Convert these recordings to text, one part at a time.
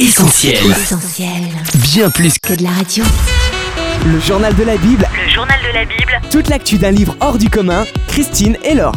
Essentiel. Essentiel. Bien plus Que de la radio. Le journal de la Bible, Le journal de la Bible, toute l'actu d'un livre hors du commun, Christine et Laure.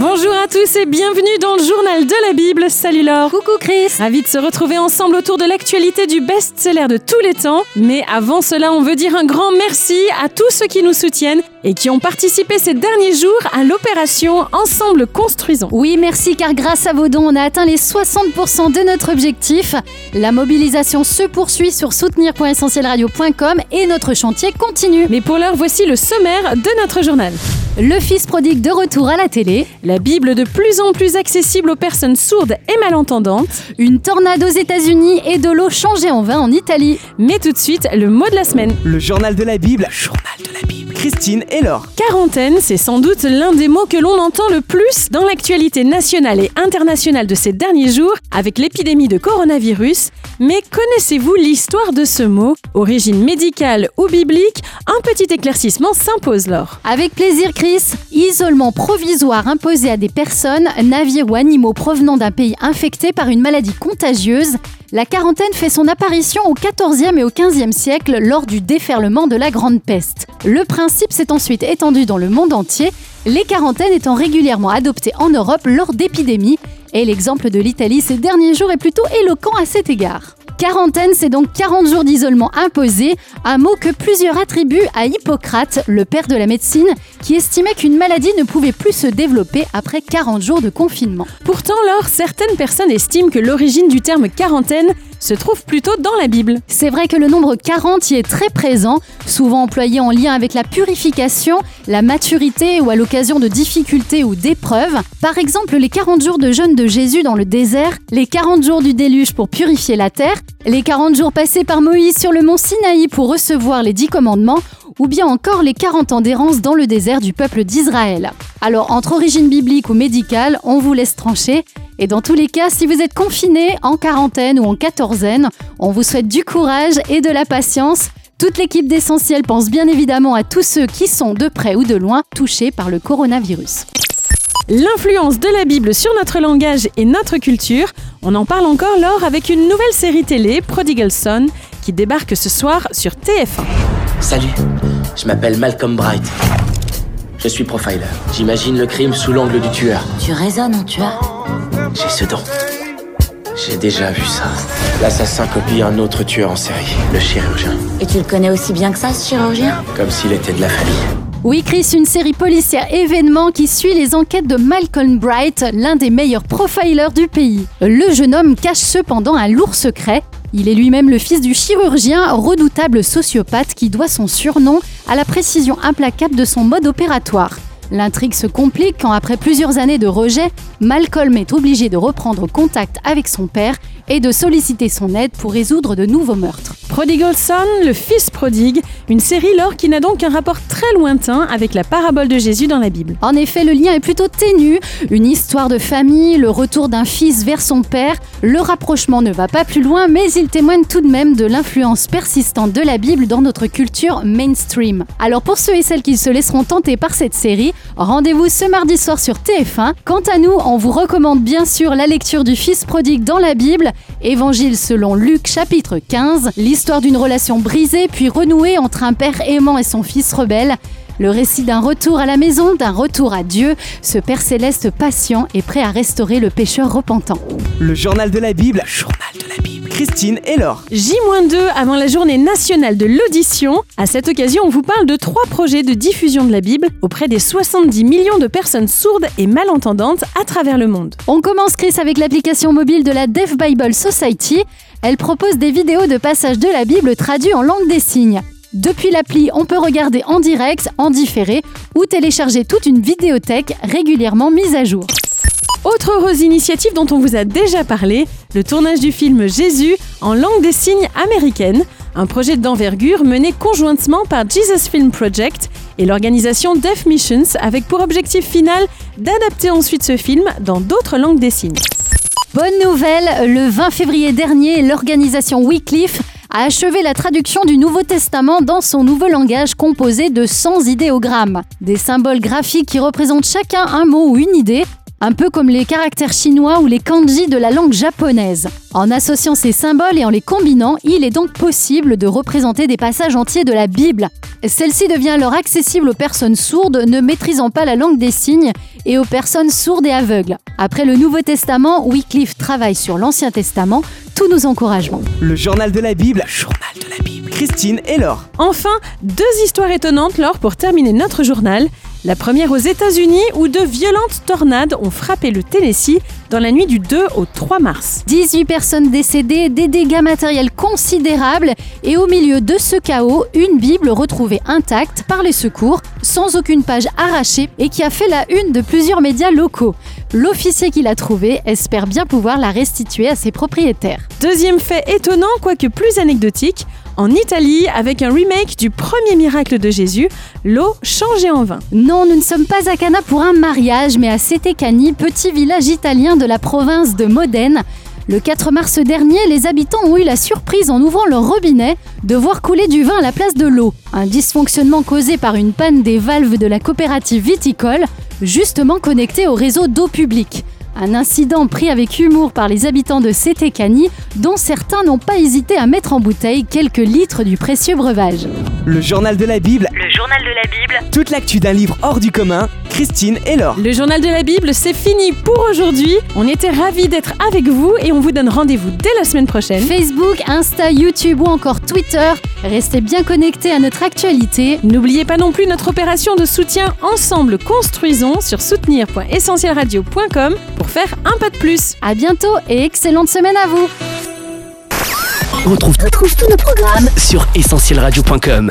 Bonjour à tous et bienvenue dans le journal de la Bible. Salut Laure. Coucou Chris. Ravi de se retrouver ensemble autour de l'actualité du best-seller de tous les temps. Mais avant cela, on veut dire un grand merci à tous ceux qui nous soutiennent et qui ont participé ces derniers jours à l'opération Ensemble Construisons. Oui, merci car grâce à vos dons, on a atteint les 60% de notre objectif. La mobilisation se poursuit sur soutenir.essentielradio.com et notre chantier continue. Mais pour l'heure, voici le sommaire de notre journal. Le fils prodigue de retour à la télé, La Bible de plus en plus accessible aux personnes sourdes et malentendantes. une tornade aux États-Unis et de l'eau changée en vin en Italie. Mais tout de suite, le mot de la semaine. Le journal de la Bible, journal de la Bible, Christine et Laure. Quarantaine, c'est sans doute l'un des mots que l'on entend le plus dans l'actualité nationale et internationale de ces derniers jours avec l'épidémie de coronavirus. Mais connaissez-vous l'histoire de ce mot? Origine médicale ou biblique? Un petit éclaircissement s'impose, Laure. Avec plaisir Chris, isolement provisoire imposé à des personnes, navires ou animaux provenant d'un pays infecté par une maladie contagieuse, la quarantaine fait son apparition au XIVe et au XVe siècle lors du déferlement de la Grande Peste. Le principe s'est ensuite étendu dans le monde entier, les quarantaines étant régulièrement adoptées en Europe lors d'épidémies, et l'exemple de l'Italie ces derniers jours est plutôt éloquent à cet égard. Quarantaine, c'est donc 40 jours d'isolement imposé, un mot que plusieurs attribuent à Hippocrate, le père de la médecine, qui estimait qu'une maladie ne pouvait plus se développer après 40 jours de confinement. Pourtant, Laure, certaines personnes estiment que l'origine du terme quarantaine se trouve plutôt dans la Bible. C'est vrai que le nombre 40 y est très présent, souvent employé en lien avec la purification, la maturité ou à l'occasion de difficultés ou d'épreuves. Par exemple, les 40 jours de jeûne de Jésus dans le désert, les 40 jours du déluge pour purifier la terre, les 40 jours passés par Moïse sur le mont Sinaï pour recevoir les 10 commandements, ou bien encore les 40 ans d'errance dans le désert du peuple d'Israël. Alors, entre origine biblique ou médicale, on vous laisse trancher. Et dans tous les cas, si vous êtes confiné, en quarantaine ou en quatorzaine, on vous souhaite du courage et de la patience. Toute l'équipe d'Essentiel pense bien évidemment à tous ceux qui sont de près ou de loin touchés par le coronavirus. L'influence de la Bible sur notre langage et notre culture, on en parle encore lors avec une nouvelle série télé, Prodigal Son, qui débarque ce soir sur TF1. Salut, je m'appelle Malcolm Bright. Je suis profiler. J'imagine le crime sous l'angle du tueur. Tu raisonnes en tueur J'ai ce don. J'ai déjà vu ça. L'assassin copie un autre tueur en série, le chirurgien. Et tu le connais aussi bien que ça, ce chirurgien? Comme s'il était de la famille. Oui, Chris, une série policière événement qui suit les enquêtes de Malcolm Bright, l'un des meilleurs profilers du pays. Le jeune homme cache cependant un lourd secret. Il est lui-même le fils du chirurgien, redoutable sociopathe qui doit son surnom à la précision implacable de son mode opératoire. L'intrigue se complique quand, après plusieurs années de rejet, Malcolm est obligé de reprendre contact avec son père et de solliciter son aide pour résoudre de nouveaux meurtres. Prodigal Son, le fils prodigue, une série lore qui n'a donc un rapport très lointain avec la parabole de Jésus dans la Bible. En effet, le lien est plutôt ténu. Une histoire de famille, le retour d'un fils vers son père. Le rapprochement ne va pas plus loin, mais il témoigne tout de même de l'influence persistante de la Bible dans notre culture mainstream. Alors pour ceux et celles qui se laisseront tenter par cette série, rendez-vous ce mardi soir sur TF1. Quant à nous, on vous recommande bien sûr la lecture du Fils prodigue dans la Bible, Évangile selon Luc chapitre 15, l'histoire d'une relation brisée puis renouée entre un père aimant et son fils rebelle. Le récit d'un retour à la maison, d'un retour à Dieu, ce Père céleste patient et prêt à restaurer le pécheur repentant. Le journal de la Bible, journal de la Bible, Christine et Laure. J-2 avant la journée nationale de l'audition. À cette occasion, on vous parle de trois projets de diffusion de la Bible auprès des 70 millions de personnes sourdes et malentendantes à travers le monde. On commence Chris avec l'application mobile de la Deaf Bible Society. Elle propose des vidéos de passages de la Bible traduits en langue des signes. Depuis l'appli, on peut regarder en direct, en différé ou télécharger toute une vidéothèque régulièrement mise à jour. Autre heureuse initiative dont on vous a déjà parlé, le tournage du film Jésus en langue des signes américaine, un projet d'envergure mené conjointement par Jesus Film Project et l'organisation Deaf Missions avec pour objectif final d'adapter ensuite ce film dans d'autres langues des signes. Bonne nouvelle, le 20 février dernier, l'organisation Wycliffe a achevé la traduction du Nouveau Testament dans son nouveau langage composé de 100 idéogrammes. Des symboles graphiques qui représentent chacun un mot ou une idée. Un peu comme les caractères chinois ou les kanji de la langue japonaise. En associant ces symboles et en les combinant, il est donc possible de représenter des passages entiers de la Bible. Celle-ci devient alors accessible aux personnes sourdes ne maîtrisant pas la langue des signes et aux personnes sourdes et aveugles. Après le Nouveau Testament, Wycliffe travaille sur l'Ancien Testament, tous nos encouragements. Le journal de la Bible. journal de la Bible. Christine et Laure. Enfin, deux histoires étonnantes, Laure, pour terminer notre journal. La première aux États-Unis où de violentes tornades ont frappé le Tennessee dans la nuit du 2 au 3 mars. 18 personnes décédées, des dégâts matériels considérables et au milieu de ce chaos, une Bible retrouvée intacte par les secours, sans aucune page arrachée et qui a fait la une de plusieurs médias locaux. L'officier qui l'a trouvée espère bien pouvoir la restituer à ses propriétaires. Deuxième fait étonnant, quoique plus anecdotique, en Italie, avec un remake du premier miracle de Jésus, l'eau changée en vin. Non, nous ne sommes pas à Cana pour un mariage, mais à Setecani, petit village italien de la province de Modène. Le 4 mars dernier, les habitants ont eu la surprise en ouvrant leur robinet de voir couler du vin à la place de l'eau. Un dysfonctionnement causé par une panne des valves de la coopérative viticole, justement connectée au réseau d'eau publique. Un incident pris avec humour par les habitants de Sétécani, dont certains n'ont pas hésité à mettre en bouteille quelques litres du précieux breuvage. Le journal de la Bible. Le journal de la Bible. Toute l'actu d'un livre hors du commun. Christine et Laure. Le journal de la Bible, c'est fini pour aujourd'hui. On était ravis d'être avec vous et on vous donne rendez-vous dès la semaine prochaine. Facebook, Insta, YouTube ou encore Twitter, restez bien connectés à notre actualité. N'oubliez pas non plus notre opération de soutien Ensemble Construisons sur soutenir.essentielradio.com pour faire un pas de plus. À bientôt et excellente semaine à vous. On retrouve, Retrouve tous nos programmes sur essentielradio.com.